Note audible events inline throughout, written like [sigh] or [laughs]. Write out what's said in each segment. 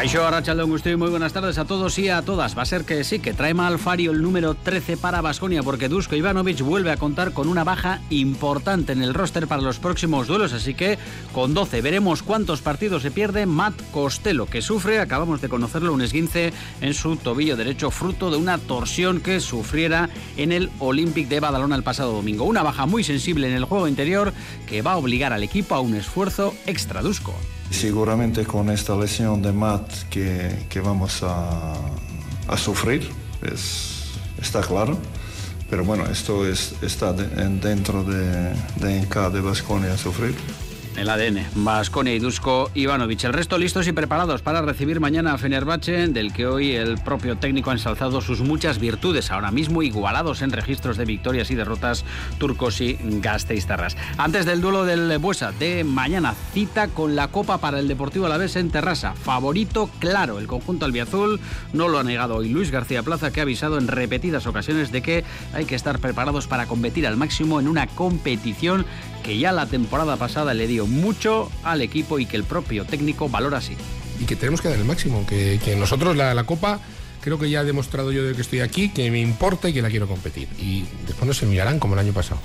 Caixo Arrachalón, usted muy buenas tardes a todos y a todas. Va a ser que sí, que trae mal Fario el número 13 para Basconia, porque Dusko Ivanovic vuelve a contar con una baja importante en el roster para los próximos duelos. Así que con 12 veremos cuántos partidos se pierde Matt Costello, que sufre, acabamos de conocerlo, un esguince en su tobillo derecho, fruto de una torsión que sufriera en el Olympic de Badalona el pasado domingo. Una baja muy sensible en el juego interior que va a obligar al equipo a un esfuerzo extra Dusko. Seguramente con esta lesión de Matt que, vamos a, sufrir, es, está claro. Pero bueno, esto es, está de, dentro de, de de Vasconia sufrir el ADN. Vasconia y Dusko Ivanovic. El resto listos y preparados para recibir mañana a Fenerbahce, del que hoy el propio técnico ha ensalzado sus muchas virtudes, ahora mismo igualados en registros de victorias y derrotas turcos y gasteiztarras. Antes del duelo del Buesa de mañana, cita con la Copa para el Deportivo Alavés en Terrassa. Favorito claro, el conjunto albiazul no lo ha negado hoy Luis García Plaza, que ha avisado en repetidas ocasiones de que hay que estar preparados para competir al máximo en una competición que ya la temporada pasada le dio mucho al equipo y que el propio técnico valora así. Y que tenemos que dar el máximo, que, nosotros la, la Copa creo que ya he demostrado yo de que estoy aquí, que me importa y que la quiero competir. Y después no se mirarán como el año pasado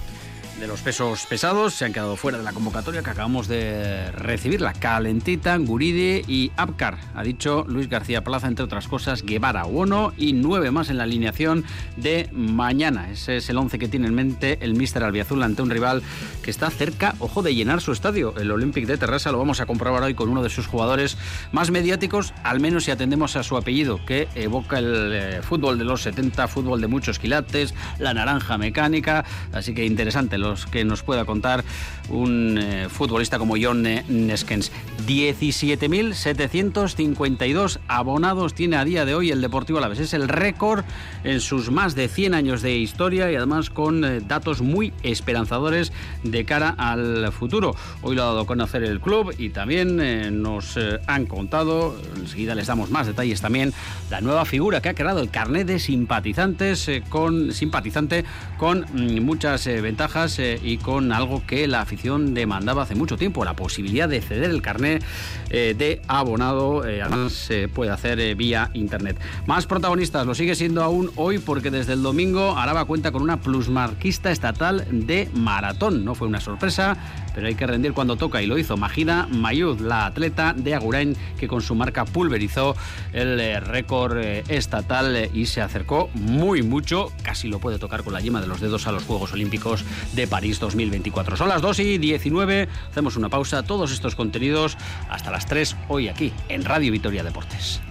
de los pesos pesados se han quedado fuera de la convocatoria que acabamos de recibir, la calentita, Guridi y Abkar. Ha dicho Luis García Plaza, entre otras cosas, Guevara, Uno y nueve más en la alineación de mañana. Ese es el once que tiene en mente el míster albiazul ante un rival que está cerca, ojo, de llenar su estadio. El Olympic de Terrassa lo vamos a comprobar hoy con uno de sus jugadores más mediáticos, al menos si atendemos a su apellido, que evoca el eh, fútbol de los 70, fútbol de muchos quilates, la naranja mecánica. Así que interesante que nos pueda contar un eh, futbolista como John Neskens. 17.752 abonados tiene a día de hoy el Deportivo Alavés. Es el récord en sus más de 100 años de historia y además con eh, datos muy esperanzadores de cara al futuro. Hoy lo ha dado a conocer el club y también eh, nos han contado, enseguida les damos más detalles también, la nueva figura que ha creado el carnet de simpatizantes con simpatizante con mm, muchas ventajas eh, y con algo que la afición demandaba hace mucho tiempo, la posibilidad de ceder el carnet eh, de abonado, eh, además se puede hacer vía internet. Más protagonistas, lo sigue siendo aún hoy porque desde el domingo Araba cuenta con una plusmarquista estatal de maratón. No fue una sorpresa, pero hay que rendir cuando toca y lo hizo Magida Mayud, la atleta de Agurain que con su marca pulverizó el récord estatal y se acercó muy mucho, casi lo puede tocar con la yema de los dedos a los Juegos Olímpicos de París 2024. Son las 2 y 19, hacemos una pausa, todos estos contenidos hasta las 3 hoy aquí en Radio Vitoria Deportes.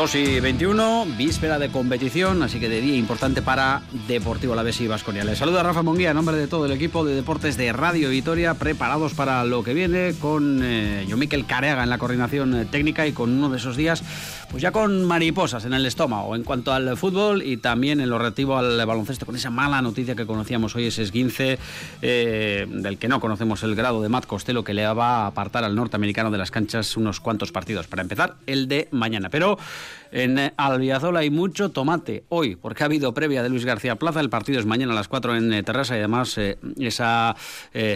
2 y 21, víspera de competición, así que de día importante para Deportivo Alavés y Vasconia. Les saluda Rafa Monguía en nombre de todo el equipo de deportes de Radio Vitoria, preparados para lo que viene con eh, yo Miquel Careaga en la coordinación eh, técnica y con uno de esos días, pues ya con mariposas en el estómago en cuanto al fútbol y también en lo relativo al baloncesto, con esa mala noticia que conocíamos hoy, ese esguince eh, del que no conocemos el grado de Matt Costello que le va a apartar al norteamericano de las canchas unos cuantos partidos. Para empezar, el de mañana. Pero en Albiazola hay mucho tomate hoy, porque ha habido previa de Luis García Plaza. El partido es mañana a las 4 en eh, Terrassa y además eh, esa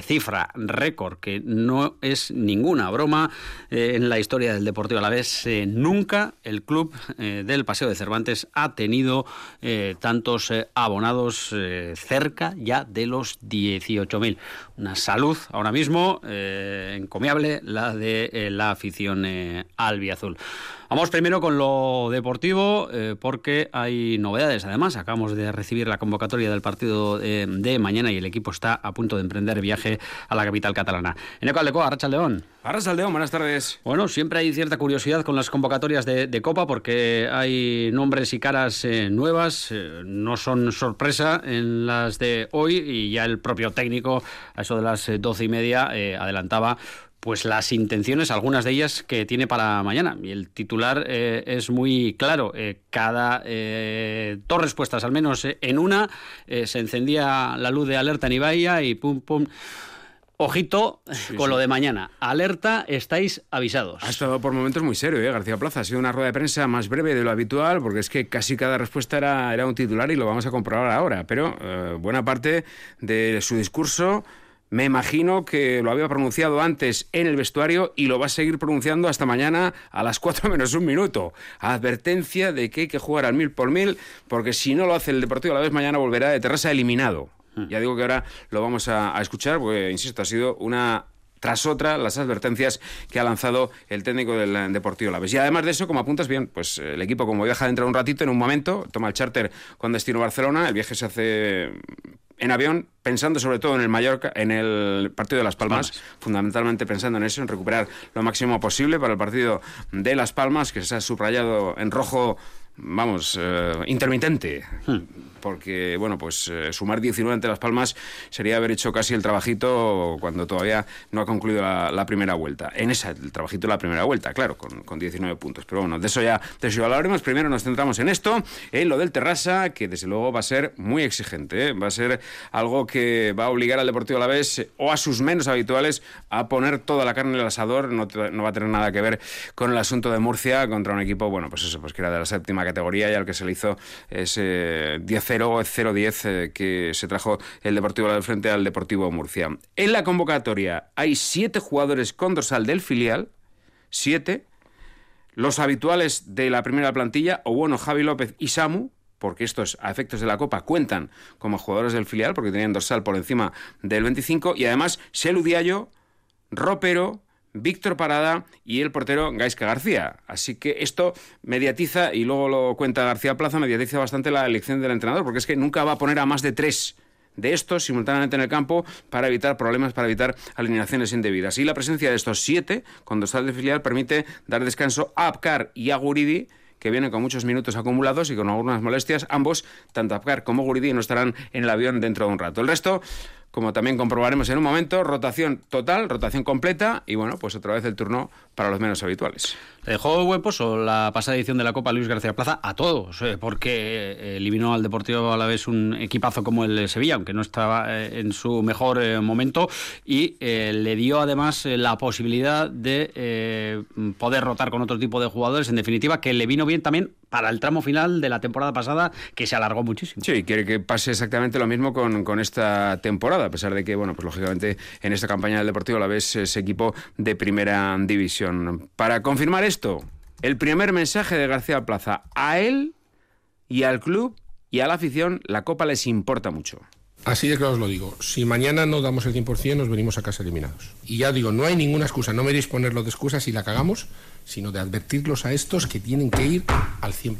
cifra récord que no es ninguna broma en la historia del Deportivo a la vez. nunca el club del Paseo de Cervantes ha tenido tantos abonados cerca ya de los 18.000. Una salud ahora mismo encomiable la de la afición albiazul. Vamos primero con lo deportivo, eh, porque hay novedades. Además, acabamos de recibir la convocatoria del partido eh, de mañana y el equipo está a punto de emprender viaje a la capital catalana. En Eco Arracha León. Arracha León, buenas tardes. Bueno, siempre hay cierta curiosidad con las convocatorias de, Copa porque hay nombres y caras eh, nuevas, no son sorpresa en las de hoy y ya el propio técnico, a eso de las doce y media, adelantaba pues las intenciones, algunas de ellas que tiene para mañana. Y el titular eh, es muy claro. Eh, cada eh, dos respuestas, al menos en una, se encendía la luz de alerta en Ibaia y pum, pum. Ojito con lo de mañana. Alerta, estáis avisados. Ha estado por momentos muy serio, ¿eh? García Plaza. Ha sido una rueda de prensa más breve de lo habitual, porque es que casi cada respuesta era, era un titular y lo vamos a comprobar ahora. Pero eh, buena parte de su discurso me imagino que lo había pronunciado antes en el vestuario y lo va a seguir pronunciando hasta mañana a las 4 [laughs] menos un minuto. Advertencia de que hay que jugar al mil por mil, porque si no lo hace el Deportivo a la vez, mañana volverá de Terrassa eliminado. Hmm. Ya digo que ahora lo vamos a, escuchar, porque, insisto, ha sido una tras otra las advertencias que ha lanzado el técnico del Deportivo La Vez. Y además de eso, como apuntas bien, pues el equipo como viaja dentro de un ratito, en un momento, toma el charter con destino Barcelona, el viaje se hace en avión, pensando sobre todo en el Mallorca, en el partido de Las Palmas, fundamentalmente pensando en eso, en recuperar lo máximo posible para el partido de Las Palmas, que se ha subrayado en rojo vamos, eh, intermitente. Hmm. Porque, bueno, pues eh, sumar 19 ante Las Palmas sería haber hecho casi el trabajito cuando todavía no ha concluido la, primera vuelta. En esa, el trabajito de la primera vuelta, claro, con, con, 19 puntos. Pero bueno, de eso ya, de eso hablaremos. Primero nos centramos en esto, en lo del Terrassa, que desde luego va a ser muy exigente. ¿eh? Va a ser algo que va a obligar al Deportivo Alavés o a sus menos habituales a poner toda la carne en el asador. No, no va a tener nada que ver con el asunto de Murcia contra un equipo, bueno, pues eso, pues que era de la séptima categoría y al que se le hizo ese 10-0, 0-10 que se trajo el Deportivo del frente al Deportivo Murcia. En la convocatoria hay siete jugadores con dorsal del filial, siete, los habituales de la primera plantilla, o bueno, Javi López y Samu, porque estos a efectos de la Copa cuentan como jugadores del filial, porque tenían dorsal por encima del 25, y además Selu Diallo, Ropero, Víctor Parada y el portero Gaisca García. Así que esto mediatiza, y luego lo cuenta García Plaza, mediatiza bastante la elección del entrenador, porque es que nunca va a poner a más de tres de estos simultáneamente en el campo para evitar problemas, para evitar alineaciones indebidas. Y la presencia de estos siete, cuando está de filial, permite dar descanso a Apcar y a Guridi, que vienen con muchos minutos acumulados y con algunas molestias. Ambos, tanto Apcar como Guridi, no estarán en el avión dentro de un rato. El resto como también comprobaremos en un momento, rotación total, rotación completa y bueno, pues otra vez el turno para los menos habituales. Le dejó buen pozo la pasada edición de la Copa Luis García Plaza a todos, eh, porque eh, eliminó al Deportivo a la vez un equipazo como el de Sevilla, aunque no estaba eh, en su mejor momento, y le dio además la posibilidad de poder rotar con otro tipo de jugadores, en definitiva, que le vino bien también para el tramo final de la temporada pasada, que se alargó muchísimo. Sí, quiere que pase exactamente lo mismo con, con esta temporada, a pesar de que, bueno, pues lógicamente en esta campaña del Deportivo a la vez es equipo de primera división. Para confirmar esto, el primer mensaje de García Plaza a él y al club y a la afición, la Copa les importa mucho. Así de claro os lo digo. Si mañana no damos el 100%, nos venimos a casa eliminados. Y ya digo, no hay ninguna excusa. No me deis ponerlo de excusa si la cagamos, sino de advertirlos a estos que tienen que ir al 100%.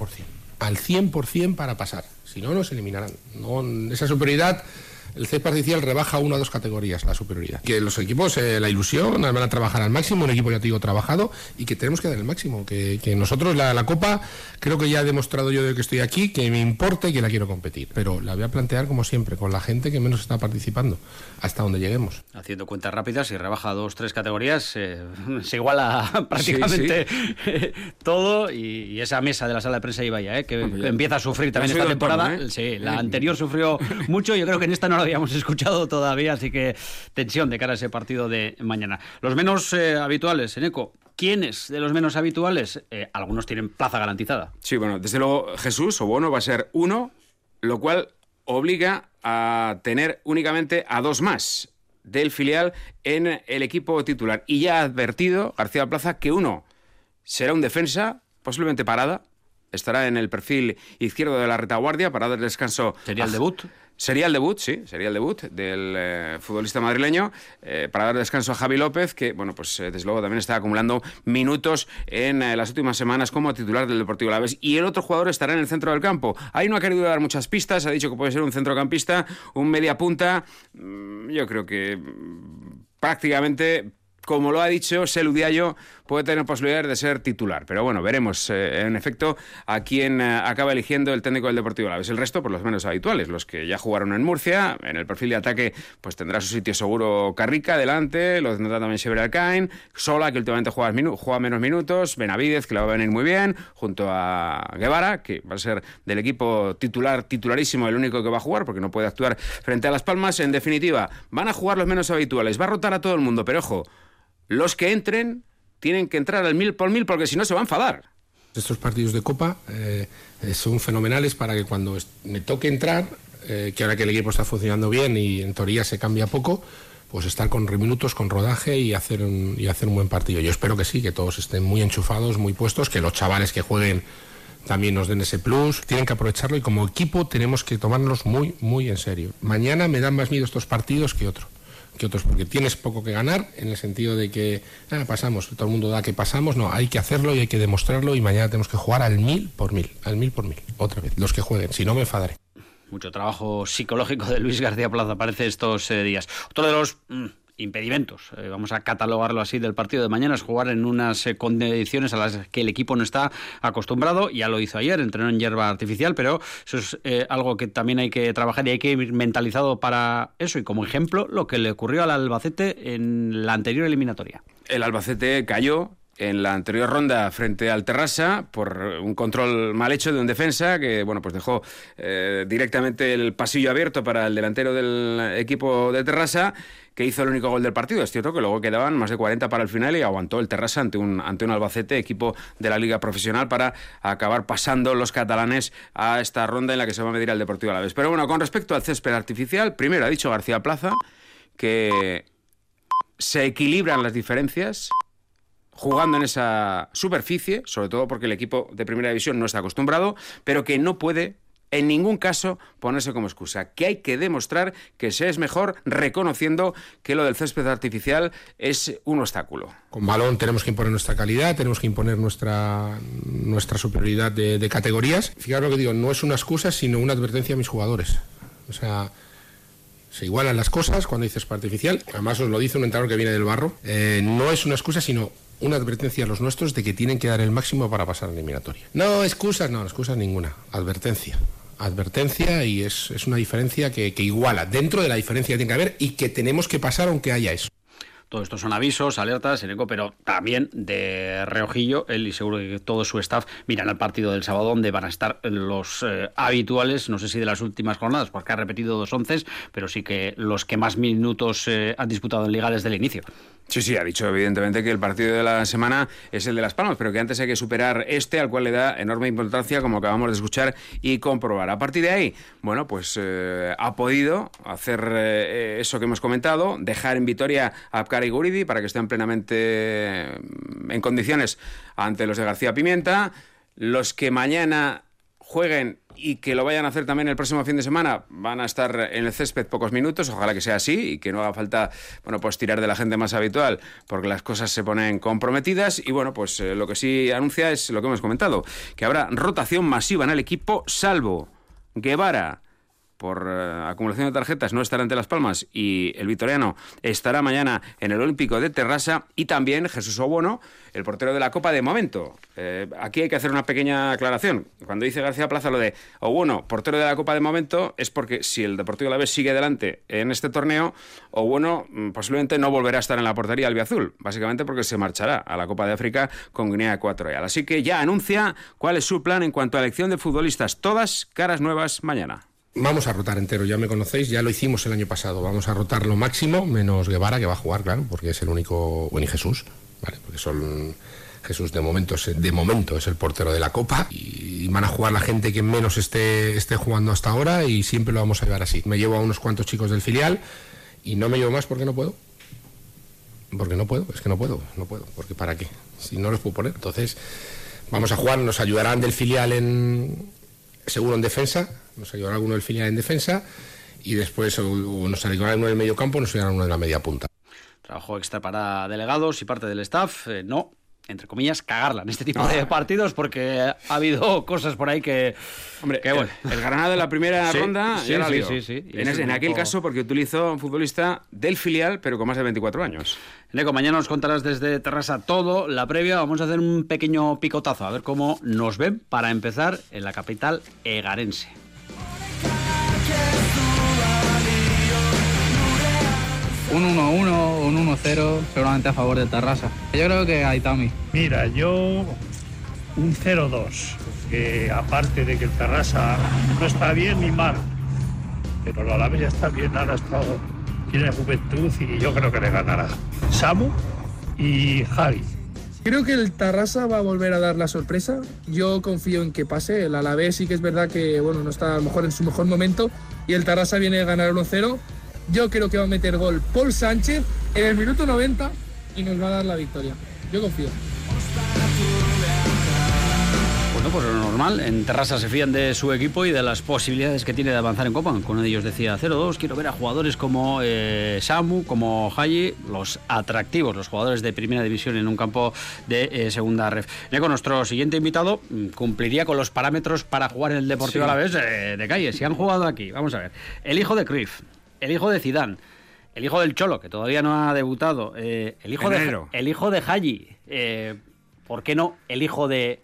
Al 100% para pasar. Si no, nos eliminarán. No, esa superioridad el C parcial rebaja una o dos categorías la superioridad. Que los equipos, eh, la ilusión, van a trabajar al máximo, un equipo ya te digo trabajado y que tenemos que dar el máximo. Que, nosotros la, la, Copa, creo que ya he demostrado yo de que estoy aquí, que me importa y que la quiero competir. Pero la voy a plantear como siempre, con la gente que menos está participando, hasta donde lleguemos. Haciendo cuentas rápidas, si rebaja dos, tres categorías, eh, [laughs] se iguala [laughs] prácticamente [laughs] todo y, esa mesa de la sala de prensa iba ya, eh, que, empieza a sufrir también esta temporada. sí, la anterior sufrió mucho, yo creo que en esta no habíamos escuchado todavía, así que tensión de cara a ese partido de mañana. Los menos eh, habituales, Eneco, ¿Quiénes de los menos habituales? Eh, algunos tienen plaza garantizada. Sí, bueno, desde luego Jesús o Bono va a ser uno, lo cual obliga a tener únicamente a dos más del filial en el equipo titular. Y ya ha advertido García Plaza que uno será un defensa, posiblemente parada, estará en el perfil izquierdo de la retaguardia para dar descanso. ¿Sería el debut? Sería el debut, sí, sería el debut del eh, futbolista madrileño eh, para dar descanso a Javi López, que, bueno, pues eh, desde luego también está acumulando minutos en las últimas semanas como titular del Deportivo Alavés. Y el otro jugador estará en el centro del campo. Ahí no ha querido dar muchas pistas, ha dicho que puede ser un centrocampista, un media punta. Mm, yo creo que mm, prácticamente como lo ha dicho Selu puede tener posibilidades de ser titular. Pero bueno, veremos eh, en efecto a quién eh, acaba eligiendo el técnico del Deportivo Alavés. El resto, por los menos habituales, los que ya jugaron en Murcia, en el perfil de ataque, pues tendrá su sitio seguro Carrica adelante, lo tendrá también Xavier Alcain, Sola, que últimamente juega, juega menos minutos, Benavidez, que le va a venir muy bien, junto a Guevara, que va a ser del equipo titular, titularísimo, el único que va a jugar, porque no puede actuar frente a Las Palmas. En definitiva, van a jugar los menos habituales, va a rotar a todo el mundo, pero ojo, los que entren tienen que entrar al mil por mil porque si no se va a enfadar. Estos partidos de Copa eh, son fenomenales para que cuando me toque entrar, eh, que ahora que el equipo está funcionando bien y en teoría se cambia poco, pues estar con minutos, con rodaje y hacer, un, y hacer un buen partido. Yo espero que sí, que todos estén muy enchufados, muy puestos, que los chavales que jueguen también nos den ese plus, tienen que aprovecharlo y como equipo tenemos que tomarnos muy, muy en serio. Mañana me dan más miedo estos partidos que otros que otros, porque tienes poco que ganar en el sentido de que ah, pasamos, todo el mundo da que pasamos, no, hay que hacerlo y hay que demostrarlo y mañana tenemos que jugar al mil por mil, al mil por mil, otra vez, los que jueguen, si no me enfadaré. Mucho trabajo psicológico de Luis García Plaza parece estos eh, días. Otro de los... Mm, impedimentos, eh, vamos a catalogarlo así, del partido de mañana es jugar en unas eh, condiciones a las que el equipo no está acostumbrado, ya lo hizo ayer, entrenó en hierba artificial, pero eso es eh, algo que también hay que trabajar y hay que ir mentalizado para eso, y como ejemplo, lo que le ocurrió al Albacete en la anterior eliminatoria. El Albacete cayó en la anterior ronda frente al Terrassa por un control mal hecho de un defensa que bueno pues dejó eh, directamente el pasillo abierto para el delantero del equipo de Terrassa que hizo el único gol del partido. Es cierto que luego quedaban más de 40 para el final y aguantó el Terrassa ante un, ante un Albacete, equipo de la Liga Profesional, para acabar pasando los catalanes a esta ronda en la que se va a medir al Deportivo a la vez. Pero bueno, con respecto al césped artificial, primero ha dicho García Plaza que se equilibran las diferencias jugando en esa superficie, sobre todo porque el equipo de primera división no está acostumbrado, pero que no puede en ningún caso ponerse como excusa, que hay que demostrar que se es mejor reconociendo que lo del césped artificial es un obstáculo. Con balón tenemos que imponer nuestra calidad, tenemos que imponer nuestra, nuestra superioridad de, categorías. Fijaros lo que digo, no es una excusa, sino una advertencia a mis jugadores. O sea, se igualan las cosas cuando dices artificial. Además os lo dice un entrenador que viene del barro. Eh, no es una excusa, sino una advertencia a los nuestros de que tienen que dar el máximo para pasar la eliminatoria. No, excusas, no, excusas ninguna. Advertencia. Advertencia y es, una diferencia que, que iguala dentro de la diferencia que tiene que haber y que tenemos que pasar aunque haya eso. Todo esto son avisos, alertas, eco, pero también de reojillo, él y seguro que todo su staff miran al partido del sábado donde van a estar los eh, habituales, no sé si de las últimas jornadas, porque ha repetido dos once, pero sí que los que más minutos eh, han disputado en Liga desde el inicio. Sí, sí, ha dicho evidentemente que el partido de la semana es el de Las Palmas, pero que antes hay que superar este, al cual le da enorme importancia, como acabamos de escuchar y comprobar. A partir de ahí, bueno, pues eh, ha podido hacer eh, eso que hemos comentado, dejar en Vitoria a Apcar y Guridi para que estén plenamente en condiciones ante los de García Pimienta. Los que mañana jueguen y que lo vayan a hacer también el próximo fin de semana, van a estar en el césped pocos minutos, ojalá que sea así y que no haga falta, bueno, pues tirar de la gente más habitual, porque las cosas se ponen comprometidas y bueno, pues eh, lo que sí anuncia es lo que hemos comentado, que habrá rotación masiva en el equipo, salvo Guevara, por eh, acumulación de tarjetas no estará ante Las Palmas y el vitoriano estará mañana en el Olímpico de Terrassa y también Jesús Obono, el portero de la Copa de momento. Eh, aquí hay que hacer una pequeña aclaración. Cuando dice García Plaza lo de Obono, portero de la Copa de momento, es porque si el Deportivo la vez sigue adelante en este torneo, Obono mm, posiblemente no volverá a estar en la portería albiazul, básicamente porque se marchará a la Copa de África con Guinea Ecuatorial. Así que ya anuncia cuál es su plan en cuanto a elección de futbolistas, todas caras nuevas mañana. Vamos a rotar entero, ya me conocéis, ya lo hicimos el año pasado. Vamos a rotar lo máximo, menos Guevara, que va a jugar, claro, porque es el único. Bueno, y Jesús, ¿vale? Porque son. Jesús de momento, es, de momento es el portero de la Copa y van a jugar la gente que menos esté, esté jugando hasta ahora y siempre lo vamos a llevar así. Me llevo a unos cuantos chicos del filial y no me llevo más porque no puedo. Porque no puedo, es que no puedo, no puedo. Porque ¿para qué? Si no los puedo poner. Entonces, vamos a jugar, nos ayudarán del filial en, seguro en defensa, nos ayudará alguno del filial en defensa y después nos ayudará uno del medio campo, nos ayudará uno de la media punta. Trabajo extra para delegados y parte del staff, eh, no, entre comillas, cagarla en este tipo de partidos porque ha habido cosas por ahí que... Hombre, bueno. el, ganador de la primera ronda sí, ya sí, sí, sí, En, en aquel caso porque utilizó un futbolista del filial, pero con más de 24 años. Neco, mañana nos contarás desde Terrassa todo. La previa, vamos a hacer un pequeño picotazo, a ver cómo nos ven para empezar en la capital egarense. Un 1-1 o un 1-0 seguramente a favor de Tarrasa. Yo creo que Aitami. Mira, yo un 0-2, que aparte de que el Tarrasa no está bien ni mal, pero la Alavés ya está bien, ahora está, tiene juventud y yo creo que le ganará. Samu y Javi. Creo que el Tarrasa va a volver a dar la sorpresa. Yo confío en que pase. El Alavés sí que es verdad que bueno, no está a lo mejor en su mejor momento y el Tarrasa viene a ganar 1-0 yo creo que va a meter gol Paul Sánchez en el minuto 90 y nos va a dar la victoria. Yo confío. Bueno, pues lo normal. En Terrassa se fían de su equipo y de las posibilidades que tiene de avanzar en Copa. Con ellos decía 0-2. Quiero ver a jugadores como eh, Samu, como Haji, los atractivos, los jugadores de primera división en un campo de eh, segunda ref. con nuestro siguiente invitado mm, cumpliría con los parámetros para jugar en el Deportivo a la vez de calle. Si han jugado aquí, vamos a ver. El hijo de Cruyff, el hijo de Zidane, el hijo del Cholo, que todavía no ha debutado, eh, el, hijo de, el hijo de Haji, eh, ¿por qué no el hijo de...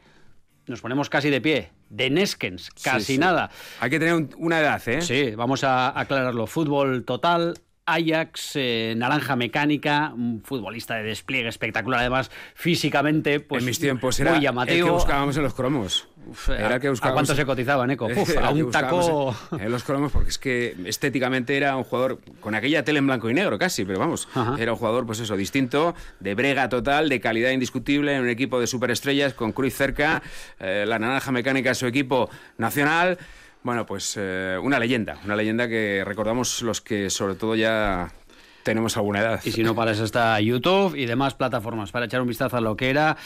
Nos ponemos casi de pie, de Neskens, casi nada. Hay que tener una edad, ¿eh? Sí, vamos a aclararlo. Fútbol total, Ajax, eh, naranja mecánica, un futbolista de despliegue espectacular, además físicamente, pues en mis tiempos era muy llamativo. El que buscábamos en los cromos. Era que ¿A cuánto se cotizaba, Eco? [laughs] a un taco. En los cromos, porque es que estéticamente era un jugador con aquella tele en blanco y negro casi, pero vamos, era un jugador, pues eso, distinto, de brega total, de calidad indiscutible, en un equipo de superestrellas, con Cruz cerca, eh, la naranja mecánica, su equipo nacional. Bueno, pues eh, una leyenda, una leyenda que recordamos los que sobre todo ya tenemos alguna edad. Y si no, para eso está YouTube y demás plataformas, para echar un vistazo a lo que era.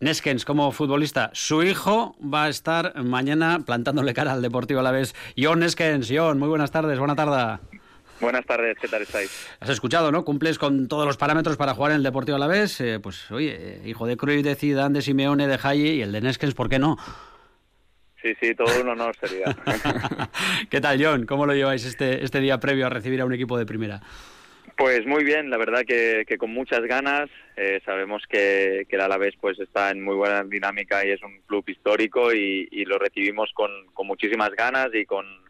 Neskens como futbolista, su hijo va a estar mañana plantándole cara al Deportivo a la vez. John Neskens, John, muy buenas tardes, buena tarde. Buenas tardes, ¿qué tal estáis? Has escuchado, ¿no? Cumples con todos los parámetros para jugar en el Deportivo a la vez. Eh, pues, oye, hijo de Cruyff, de Zidane, de Simeone, de Hayi y el de Neskens, ¿por qué no? Sí, sí, todo un honor sería. [laughs] ¿Qué tal, John? ¿Cómo lo lleváis este, este día previo a recibir a un equipo de primera? Pues muy bien, la verdad que, con muchas ganas. Eh, sabemos que, que el Alavés pues está en muy buena dinámica y es un club histórico y, y lo recibimos con, con muchísimas ganas y con,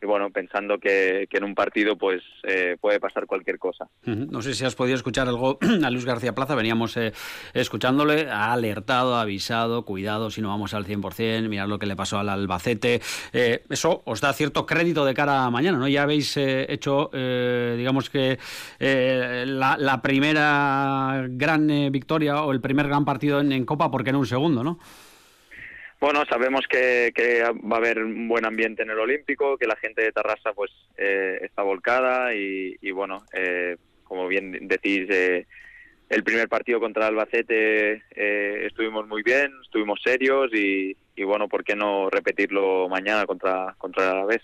y bueno, pensando que, en un partido pues eh, puede pasar cualquier cosa. No sé si has podido escuchar algo [clears throat] a Luis García Plaza, veníamos eh, escuchándole, ha alertado, ha avisado, cuidado si no vamos al 100%, mirad lo que le pasó al Albacete, eh, eso os da cierto crédito de cara a mañana, ¿no? Ya habéis hecho, digamos que la, primera gran victoria o el primer gran partido en, en Copa, porque no un segundo, ¿no? Bueno, sabemos que, va a haber un buen ambiente en el Olímpico, que la gente de Tarrasa pues eh, está volcada y, bueno, eh, como bien decís, eh, el primer partido contra Albacete estuvimos muy bien, estuvimos serios y, bueno, ¿por qué no repetirlo mañana contra, contra la?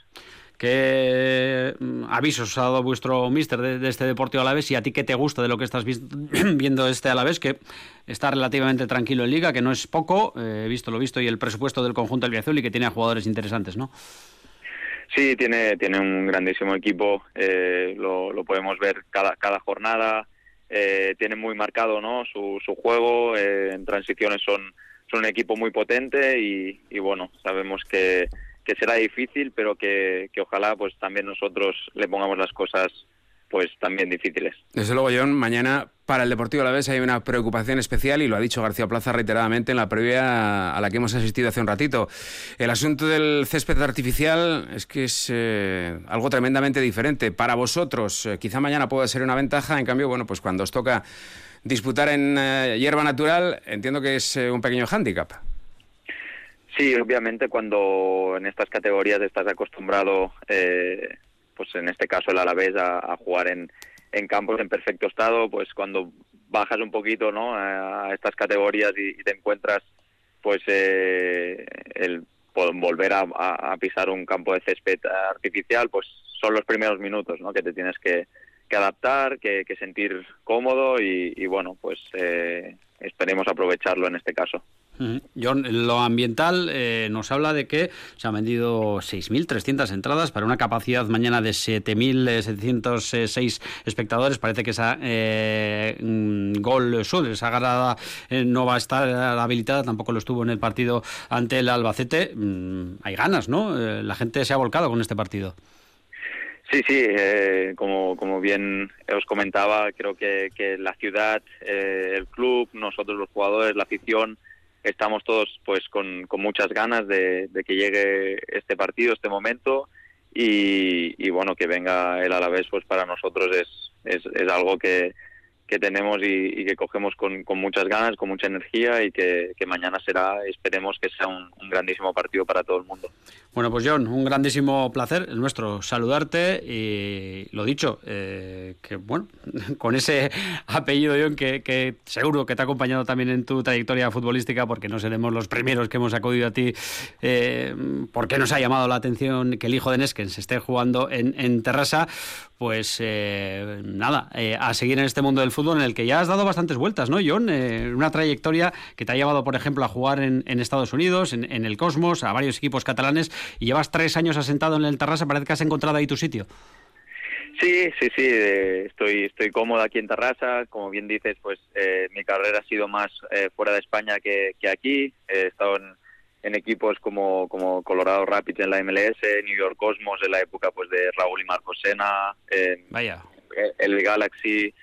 ¿Qué mm, avisos ha dado vuestro mister de, este Deportivo Alavés y a ti qué te gusta de lo que estás [clears throat] viendo este Alavés que está relativamente tranquilo en Liga, que no es poco, eh, visto lo visto, y el presupuesto del conjunto albiazul y que tiene a jugadores interesantes, ¿no? Sí, tiene, tiene un grandísimo equipo, eh, lo, podemos ver cada, cada jornada, eh, tiene muy marcado ¿no? su, su juego, en transiciones son, son un equipo muy potente y, y bueno, sabemos que que será difícil, pero que, que ojalá pues también nosotros le pongamos las cosas pues también difíciles. Desde luego, John, mañana para el Deportivo a la vez hay una preocupación especial y lo ha dicho García Plaza reiteradamente en la previa a la que hemos asistido hace un ratito. El asunto del césped artificial es que es eh, algo tremendamente diferente. Para vosotros, eh, quizá mañana pueda ser una ventaja, en cambio, bueno, pues cuando os toca disputar en eh, hierba natural, entiendo que es un pequeño hándicap. Sí, obviamente cuando en estas categorías estás acostumbrado, eh, pues en este caso el Alavés, a, jugar en, en, campos en perfecto estado, pues cuando bajas un poquito ¿no? a estas categorías y, te encuentras pues eh, el volver a, pisar un campo de césped artificial, pues son los primeros minutos ¿no? que te tienes que, adaptar, que, sentir cómodo y, bueno, pues eh, esperemos aprovecharlo en este caso. John, lo ambiental eh, nos habla de que se han vendido 6.300 entradas para una capacidad mañana de 7.706 espectadores. Parece que esa eh, mm, gol sur, esa grada eh, no va a estar habilitada, tampoco lo estuvo en el partido ante el Albacete. Mm, hay ganas, ¿no? la gente se ha volcado con este partido. Sí, sí, como, como bien os comentaba, creo que, que la ciudad, el club, nosotros los jugadores, la afición, estamos todos pues con, con muchas ganas de, que llegue este partido, este momento y, y, bueno que venga el Alavés pues para nosotros es, es, algo que, que tenemos y, que cogemos con, con, muchas ganas, con mucha energía y que, mañana será, esperemos que sea un, grandísimo partido para todo el mundo. Bueno, pues John, un grandísimo placer el nuestro saludarte y lo dicho, eh, que bueno, [laughs] con ese apellido John que, seguro que te ha acompañado también en tu trayectoria futbolística porque no seremos los primeros que hemos acudido a ti eh, porque nos ha llamado la atención que el hijo de Neskens esté jugando en, en Terrassa, pues eh, nada, eh, a seguir en este mundo del fútbol en el que ya has dado bastantes vueltas, ¿no, John? Una trayectoria que te ha llevado, por ejemplo, a jugar en, Estados Unidos, en, el Cosmos, a varios equipos catalanes, y llevas tres años asentado en el Tarrasa, parece que has encontrado ahí tu sitio. Sí, sí, sí, estoy, estoy cómodo aquí en Tarrasa, como bien dices, pues mi carrera ha sido más fuera de España que, que aquí, he estado en en equipos como, como Colorado Rapids en la MLS, New York Cosmos en la época pues de Raúl y Marcos Sena, Vaya. el Galaxy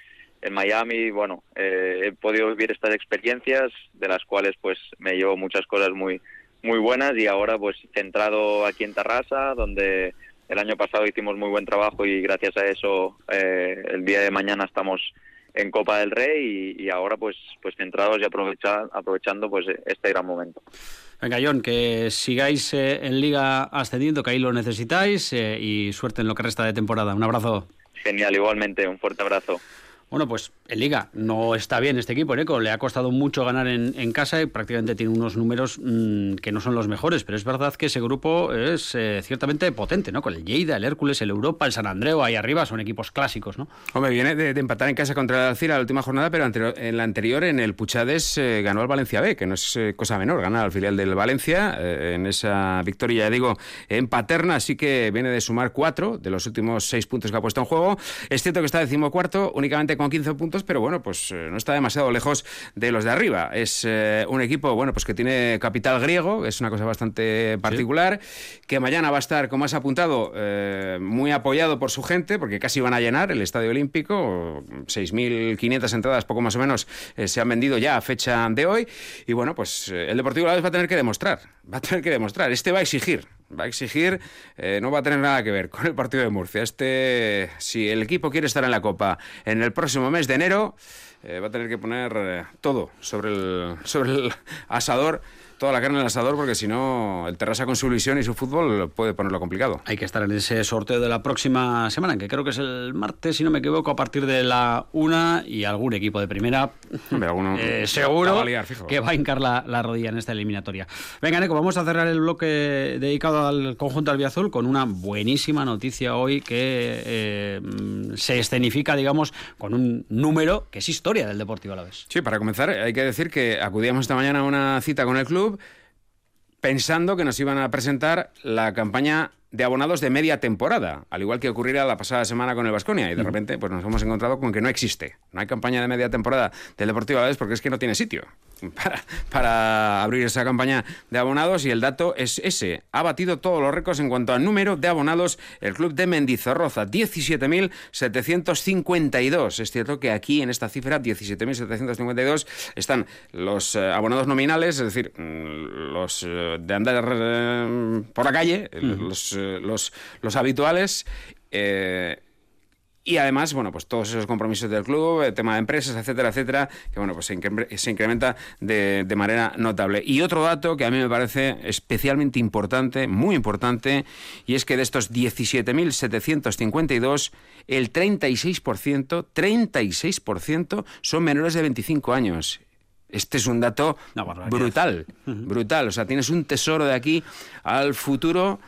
en Miami. Bueno, eh, he podido vivir estas experiencias de las cuales pues me llevo muchas cosas muy muy buenas y ahora pues centrado aquí en Tarrasa, donde el año pasado hicimos muy buen trabajo y gracias a eso eh, el día de mañana estamos en Copa del Rey y, ahora pues pues centrados y aprovechando pues este gran momento. Venga, John, que sigáis eh, en Liga ascendiendo, que ahí lo necesitáis eh, y suerte en lo que resta de temporada. Un abrazo. Genial, igualmente, un fuerte abrazo. Bueno, pues en Liga no está bien este equipo, Eco. Le ha costado mucho ganar en, casa y prácticamente tiene unos números mm, que no son los mejores, pero es verdad que ese grupo es eh, ciertamente potente, ¿no? Con el Lleida, el Hércules, el Europa, el San Andreu, ahí arriba son equipos clásicos, ¿no? Hombre, viene de, empatar en casa contra el Alcira la última jornada, pero en la anterior, en el Puchades, eh, ganó al Valencia B, que no es eh, cosa menor, ganar al filial del Valencia en esa victoria, ya digo, en Paterna, así que viene de sumar cuatro de los últimos seis puntos que ha puesto en juego. Es cierto que está decimocuarto, únicamente con 15 puntos, pero bueno, pues eh, no está demasiado lejos de los de arriba. Es eh, un equipo, bueno, pues que tiene capital griego, es una cosa bastante particular, que mañana va a estar, como has apuntado, eh, muy apoyado por su gente, porque casi van a llenar el Estadio Olímpico, 6.500 entradas, poco más o menos, se han vendido ya a fecha de hoy, y bueno, pues el Deportivo la vez va a tener que demostrar, va a tener que demostrar, este va a exigir, va a exigir, no va a tener nada que ver con el partido de Murcia. Este, si el equipo quiere estar en la Copa en el próximo mes de enero, eh, va a tener que poner eh, todo sobre el, sobre el asador toda la carne en el asador porque si no el Terrassa con su visión y su fútbol puede ponerlo complicado. Hay que estar en ese sorteo de la próxima semana, que creo que es el martes, si no me equivoco, a partir de la una y algún equipo de primera [laughs] eh, seguro que va a hincar la, rodilla en esta eliminatoria. Venga, Neco, vamos a cerrar el bloque dedicado al conjunto albiazul con una buenísima noticia hoy que eh, se escenifica, digamos, con un número que es historia del Deportivo Alavés. Sí, para comenzar hay que decir que acudíamos esta mañana a una cita con el club pensando que nos iban a presentar la campaña de abonados de media temporada, al igual que ocurriera la pasada semana con el Vasconia y de repente pues nos hemos encontrado con que no existe, no hay campaña de media temporada del Deportivo Alavés porque es que no tiene sitio [laughs] para, para, abrir esa campaña de abonados y el dato es ese. Ha batido todos los récords en cuanto al número de abonados el club de Mendizorroza, 17.752. Es cierto que aquí en esta cifra, 17.752, están los eh, abonados nominales, es decir, mm, los eh, de andar eh, por la calle, los, los, los, habituales. Y además, bueno, pues todos esos compromisos del club, el tema de empresas, etcétera, etcétera, que bueno, pues se, incrementa de, de, manera notable. Y otro dato que a mí me parece especialmente importante, muy importante, y es que de estos 17.752, el 36%, 36% son menores de 25 años. Este es un dato brutal, brutal. O sea, tienes un tesoro de aquí al futuro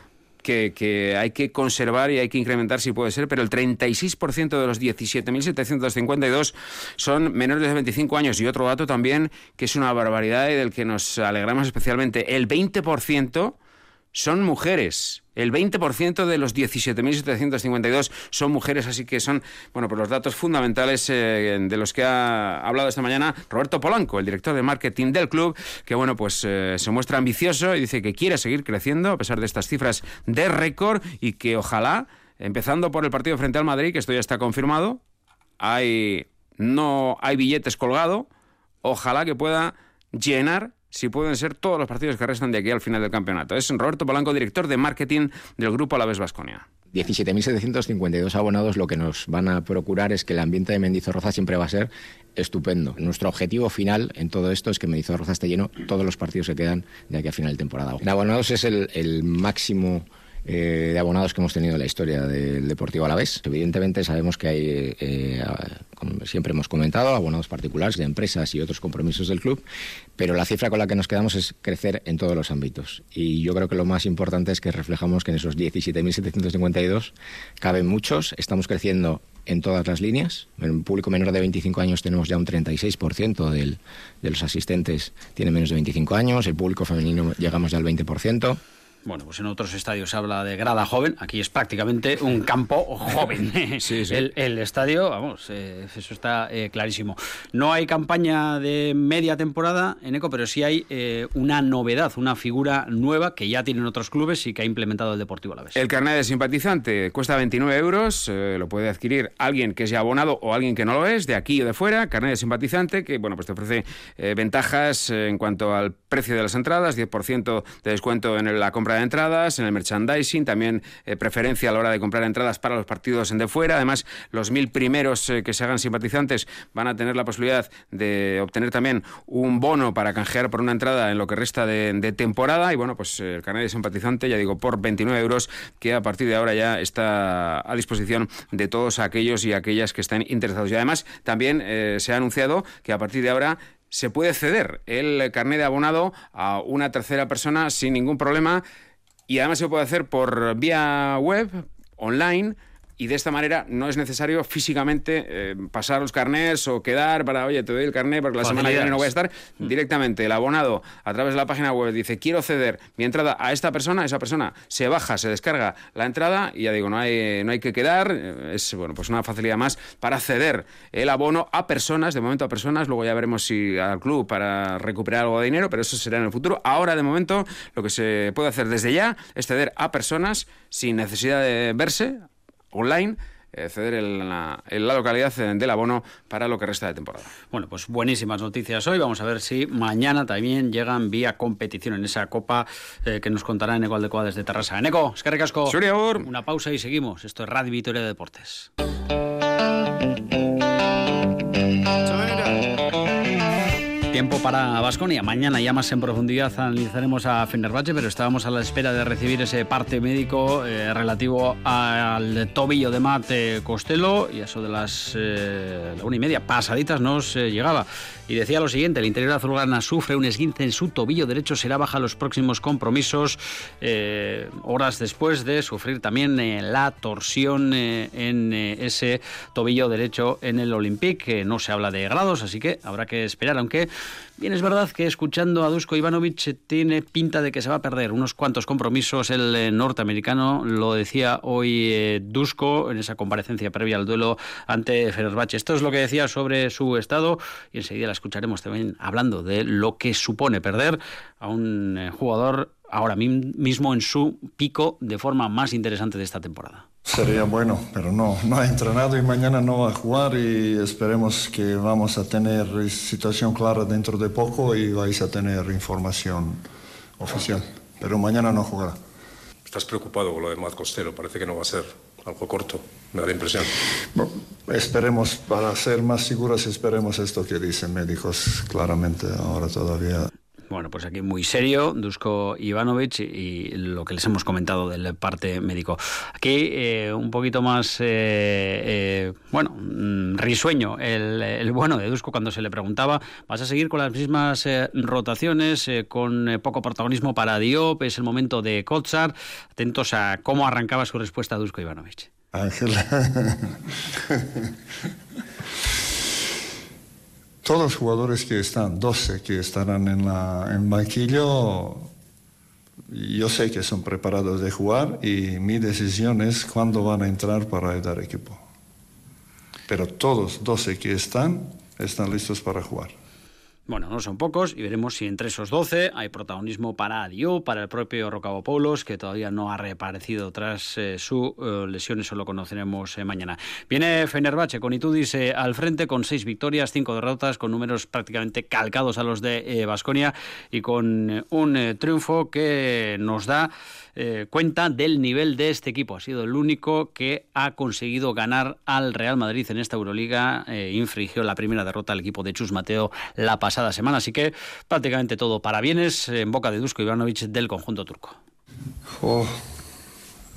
que, hay que conservar y hay que incrementar si puede ser, pero el 36% de los 17.752 son menores de 25 años. Y otro dato también que es una barbaridad y del que nos alegramos especialmente, el 20% son mujeres. El 20% de los 17.752 son mujeres, así que son bueno, pues los datos fundamentales eh, de los que ha hablado esta mañana Roberto Polanco, el director de marketing del club, que bueno, pues eh, se muestra ambicioso y dice que quiere seguir creciendo a pesar de estas cifras de récord y que ojalá, empezando por el partido frente al Madrid, que esto ya está confirmado, hay no hay billetes colgado, ojalá que pueda llenar si pueden ser todos los partidos que restan de aquí al final del campeonato. Es Roberto Polanco, director de marketing del grupo Alaves Vasconia. 17.752 abonados lo que nos van a procurar es que el ambiente de Mendizorroza siempre va a ser estupendo. Nuestro objetivo final en todo esto es que Mendizorroza esté lleno todos los partidos que quedan de aquí a final de temporada. En abonados es el, el máximo eh, de abonados que hemos tenido en la historia del Deportivo Alavés. Evidentemente sabemos que hay, eh, como siempre hemos comentado, abonados particulares de empresas y otros compromisos del club, pero la cifra con la que nos quedamos es crecer en todos los ámbitos. Y yo creo que lo más importante es que reflejamos que en esos 17.752 caben muchos, estamos creciendo en todas las líneas. En un público menor de 25 años tenemos ya un 36% del, de los asistentes tiene menos de 25 años, el público femenino llegamos ya al 20%. Bueno, pues en otros estadios se habla de grada joven, aquí es prácticamente un campo joven. [laughs] Sí, sí. El, estadio, vamos, eh, eso está eh, clarísimo. No hay campaña de media temporada en ECO, pero sí hay eh, una novedad, una figura nueva que ya tienen otros clubes y que ha implementado el Deportivo Alavés. El carnet de simpatizante cuesta 29 euros, lo puede adquirir alguien que sea abonado o alguien que no lo es, de aquí o de fuera, carnet de simpatizante que, bueno, pues te ofrece ventajas en cuanto al precio de las entradas, 10% de descuento en la compra de entradas, en el merchandising, también eh, preferencia a la hora de comprar entradas para los partidos en de fuera. Además, los mil primeros eh, que se hagan simpatizantes van a tener la posibilidad de obtener también un bono para canjear por una entrada en lo que resta de, temporada. Y bueno, pues el canal de simpatizante, ya digo, por 29 euros, que a partir de ahora ya está a disposición de todos aquellos y aquellas que estén interesados. Y además, también eh, se ha anunciado que a partir de ahora se puede ceder el carnet de abonado a una tercera persona sin ningún problema y además se puede hacer por vía web, online, y de esta manera no es necesario físicamente eh, pasar los carnés o quedar para, oye, te doy el carnet porque la semana que viene no voy a estar. Mm. Directamente el abonado a través de la página web dice, quiero ceder mi entrada a esta persona, esa persona se baja, se descarga la entrada y ya digo, no hay, no hay que quedar, eh, es bueno, pues una facilidad más para ceder el abono a personas, de momento a personas, luego ya veremos si al club para recuperar algo de dinero, pero eso será en el futuro. Ahora, de momento, lo que se puede hacer desde ya es ceder a personas sin necesidad de verse online eh, ceder en la, localidad del abono para lo que resta de temporada. Bueno, pues buenísimas noticias hoy. Vamos a ver si mañana también llegan vía competición en esa copa eh, que nos contará Eco Aldecoa desde Terrassa. Eneco, es que recasco. Una pausa y seguimos. Esto es Radio Vitoria de Deportes. Tiempo para Basconia. Mañana ya más en profundidad analizaremos a Fenerbahce, pero estábamos a la espera de recibir ese parte médico eh, relativo al tobillo de Mate Costello y eso de las eh, una y media pasaditas nos eh, llegaba. Y decía lo siguiente, el interior azulgrana sufre un esguince en su tobillo derecho, será baja los próximos compromisos, horas después de sufrir también la torsión en ese tobillo derecho en el Olympique. no se habla de grados, así que habrá que esperar, aunque Bien, es verdad que escuchando a Dusko Ivanovic eh, tiene pinta de que se va a perder unos cuantos compromisos el eh, norteamericano, lo decía hoy eh, Dusko en esa comparecencia previa al duelo ante Fenerbahce. Esto es lo que decía sobre su estado y enseguida la escucharemos también hablando de lo que supone perder a un jugador ahora mismo en su pico de forma más interesante de esta temporada. Sería bueno, pero no, no ha entrenado y mañana no va a jugar y esperemos que vamos a tener situación clara dentro de poco y vais a tener información oficial. Pero mañana no jugará. ¿Estás preocupado con lo de Matt Costello? Parece que no va a ser algo corto, me da la impresión. esperemos, para ser más seguros, esperemos esto que dicen médicos claramente ahora todavía. Bueno, pues aquí muy serio, Dusko Ivanovic y, lo que les hemos comentado del parte médico. Aquí eh, un poquito más, eh, eh, bueno, mm, risueño el, bueno de Dusko cuando se le preguntaba, ¿vas a seguir con las mismas rotaciones, con poco protagonismo para Diop? Es el momento de Kotsar. Atentos a cómo arrancaba su respuesta a Dusko Ivanovic. Ángel. [laughs] Todos los jugadores que están, 12 que estarán en, la, en banquillo, yo sé que son preparados de jugar y mi decisión es cuándo van a entrar para ayudar equipo. Pero todos 12 que están, están listos para jugar. Bueno, no son pocos y veremos si entre esos 12 hay protagonismo para Dio, para el propio Rocabopoulos, que todavía no ha reaparecido tras eh, su eh, lesión, eso lo conoceremos eh, mañana. Viene Fenerbahce con Itudis al frente con seis victorias, cinco derrotas, con números prácticamente calcados a los de Basconia y con un triunfo que nos da eh, cuenta del nivel de este equipo. Ha sido el único que ha conseguido ganar al Real Madrid en esta Euroliga. Eh, infringió la primera derrota al equipo de Chus Mateo la pasada semana. Así que prácticamente todo para bienes en boca de Dusko Ivanovic del conjunto turco. Oh,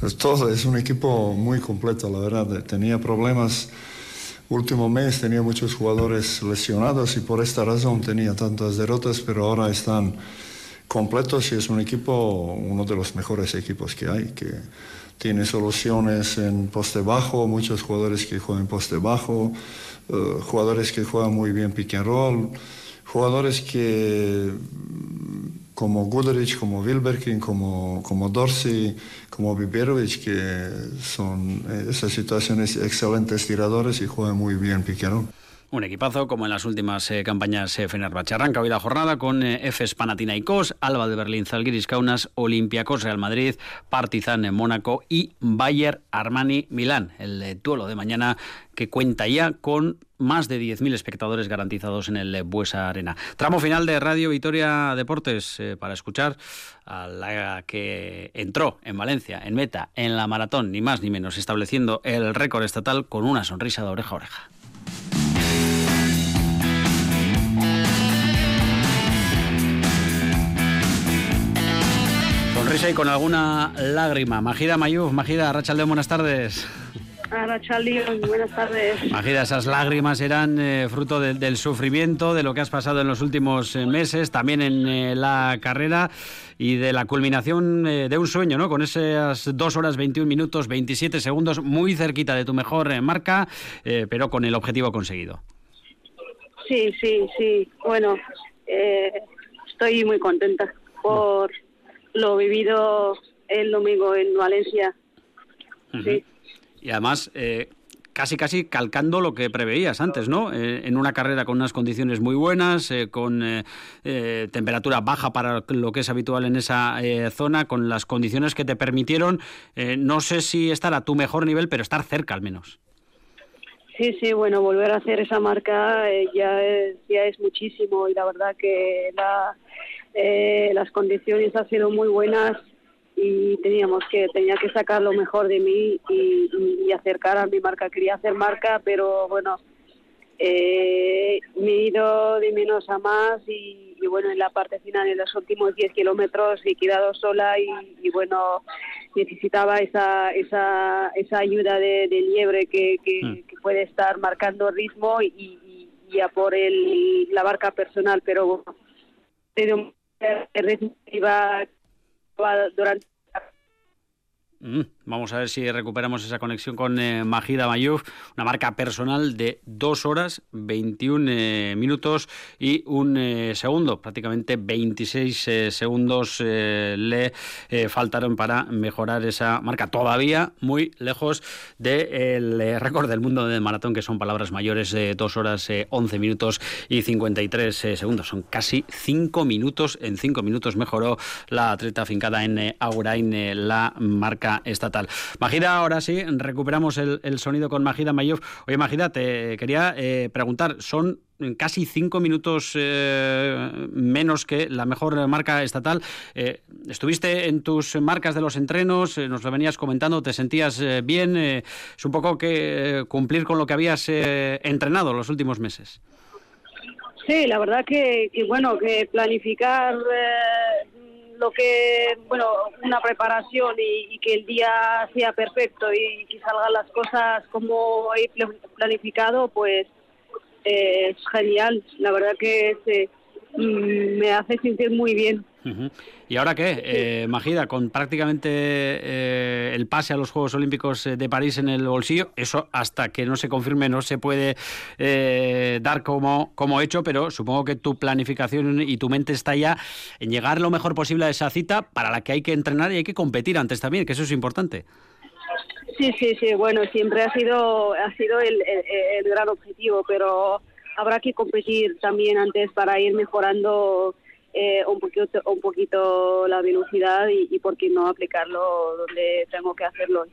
es todo, es un equipo muy completo, la verdad. Tenía problemas último mes tenía muchos jugadores lesionados y por esta razón tenía tantas derrotas, pero ahora están completos y es un equipo, uno de los mejores equipos que hay, que tiene soluciones en poste bajo, muchos jugadores que juegan poste bajo, eh, jugadores que juegan muy bien pick and roll, jugadores que como Guderic, como Wilberkin, como, como Dorsey, como Biberovic, que son eh, esas situaciones excelentes tiradores y juegan muy bien roll. Un equipazo como en las últimas eh, campañas eh, Fenerbahce. Arranca hoy la jornada con eh, Efes Panathinaikos, Alba de Berlín, Zalgiris Kaunas, Olympiacos Real Madrid, Partizan en Mónaco y Bayer Armani Milán. El eh, duelo de mañana que cuenta ya con más de 10.000 espectadores garantizados en el Buesa Arena. Tramo final de Radio Vitoria Deportes para escuchar a la que entró en Valencia, en meta, en la maratón, ni más ni menos, estableciendo el récord estatal con una sonrisa de oreja a oreja. sonrisa y con alguna lágrima. Mayuf, buenas tardes. Rachaldeón, buenas tardes. Majida, esas lágrimas eran eh, fruto del sufrimiento, de lo que has pasado en los últimos eh, meses, también en eh, la carrera y de la culminación de un sueño, ¿no? Con esas dos horas 21 minutos 27 segundos, muy cerquita de tu mejor marca, pero con el objetivo conseguido. Sí, sí, sí. Bueno, estoy muy contenta por lo vivido el domingo en Valencia. Y además, eh, casi casi calcando lo que preveías antes, ¿no? Eh, en una carrera con unas condiciones muy buenas, eh, con temperatura baja para lo que es habitual en esa zona, con las condiciones que te permitieron, no sé si estar a tu mejor nivel, pero estar cerca al menos. Sí, sí, bueno, volver a hacer esa marca ya, es, ya es muchísimo y la verdad que la, eh, las condiciones han sido muy buenas y teníamos que tenía que sacar lo mejor de mí y, acercar a mi marca quería hacer marca pero bueno eh, me he ido de menos a más y, bueno en la parte final en los últimos 10 kilómetros he quedado sola y, bueno necesitaba esa esa, esa ayuda de, liebre que, mm. que, puede estar marcando ritmo y, a por el, la barca personal pero bueno iba durante Mm, vamos a ver si recuperamos esa conexión con eh, Majida Mayuf, una marca personal de 2 horas, 21 eh, minutos y un eh, segundo. Prácticamente 26 segundos le faltaron para mejorar esa marca. Todavía muy lejos del récord del mundo de maratón, que son palabras mayores de 2 horas, 11 minutos y 53 segundos. Son casi 5 minutos. En 5 minutos mejoró la atleta fincada en Agurain la marca estatal. Magida, ahora sí, recuperamos el, sonido con Magida Mayov. Oye, Magida, te quería eh, preguntar, son casi cinco minutos eh, menos que la mejor marca estatal. Eh, ¿Estuviste en tus marcas de los entrenos? nos lo venías comentando, ¿te sentías bien? es un poco que cumplir con lo que habías entrenado los últimos meses. Sí, la verdad que, que bueno, que planificar lo que, bueno, una preparación y, y que el día sea perfecto y que salgan las cosas como he pl- planificado, pues eh, es genial. La verdad que se, mm, me hace sentir muy bien. ¿Y ahora qué? Eh, Magida, con prácticamente eh, el pase a los Juegos Olímpicos eh, de París en el bolsillo, eso hasta que no se confirme no se puede eh, dar como, como hecho, pero supongo que tu planificación y tu mente está ya en llegar lo mejor posible a esa cita para la que hay que entrenar y hay que competir antes también, que eso es importante. Sí, sí, sí. Bueno, siempre ha sido ha sido el, el- el gran objetivo, pero habrá que competir también antes para ir mejorando eh, un poquito un poquito la velocidad y, y por qué no aplicarlo donde tengo que hacerlo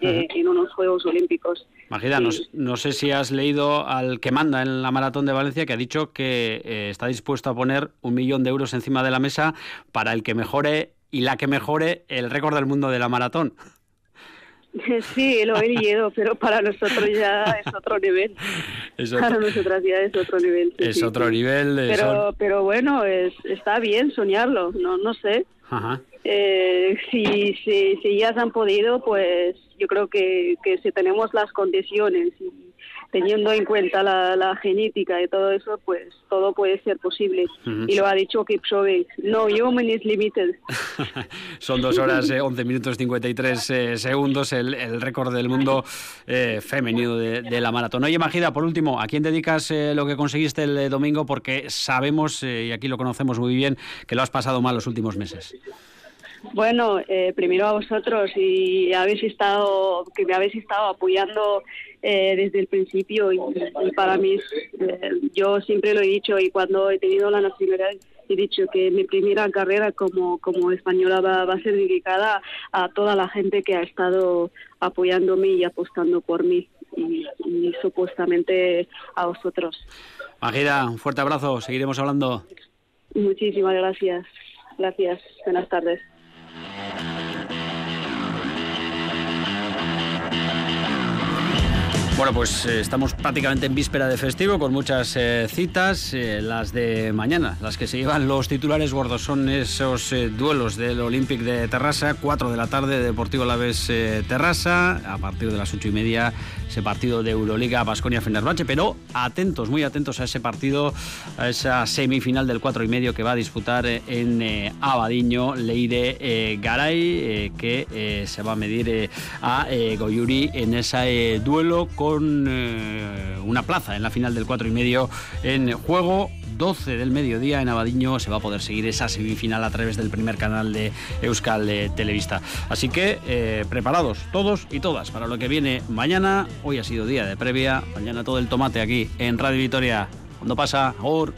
eh, en unos Juegos Olímpicos. Magida, no, no sé si has leído al que manda en la Maratón de Valencia que ha dicho que eh, está dispuesto a poner un millón de euros encima de la mesa para el que mejore y la que mejore el récord del mundo de la maratón. [laughs] Sí, lo he leído, pero para nosotros ya es otro nivel. [laughs] Es Para nosotras ya es otro nivel. sí, es sí, otro sí. nivel. Pero, son- pero bueno, es, está bien soñarlo, no, no sé. Ajá. Eh, si, si, si ya se han podido, pues yo creo que, que si tenemos las condiciones y teniendo en cuenta la, la genética y todo eso, pues todo puede ser posible. Y lo ha dicho Kipchoge, no human is limited. [laughs] Son dos horas, eh, 11 minutos 53 eh, segundos, el, el récord del mundo eh, femenino de, de la maratón. Oye, Magida, por último, ¿a quién dedicas eh, lo que conseguiste el eh, domingo? Porque sabemos, eh, y aquí lo conocemos muy bien, que lo has pasado mal los últimos meses. Bueno, eh, primero a vosotros y habéis estado, que me habéis estado apoyando eh, desde el principio y, y para mí, eh, yo siempre lo he dicho y cuando he tenido la nacionalidad he dicho que mi primera carrera como, como española va, va a ser dedicada a toda la gente que ha estado apoyándome y apostando por mí y, y supuestamente a vosotros. Magida, un fuerte abrazo, seguiremos hablando. Muchísimas gracias. Gracias. Buenas tardes. Bueno, pues eh, estamos prácticamente en víspera de festivo con muchas eh, citas, eh, las de mañana, las que se llevan los titulares gordos. Son esos duelos del Olympic de Terrassa, 4 de la tarde, Deportivo Laves eh, Terrassa, a partir de las ocho y media ese partido de Euroliga Basconia Fenerbahce, pero atentos, muy atentos a ese partido, a esa semifinal del 4 y medio que va a disputar eh, en eh, Abadiño, Leire eh, Garay, que se va a medir a Goyuri en ese duelo con una plaza en la final del 4 y medio en juego. 12 del mediodía en Abadiño se va a poder seguir esa semifinal a través del primer canal de Euskal eh, Televista. Así que eh, preparados todos y todas para lo que viene mañana. Hoy ha sido día de previa, mañana todo el tomate aquí en Radio Vitoria. Cuando pasa, Agur.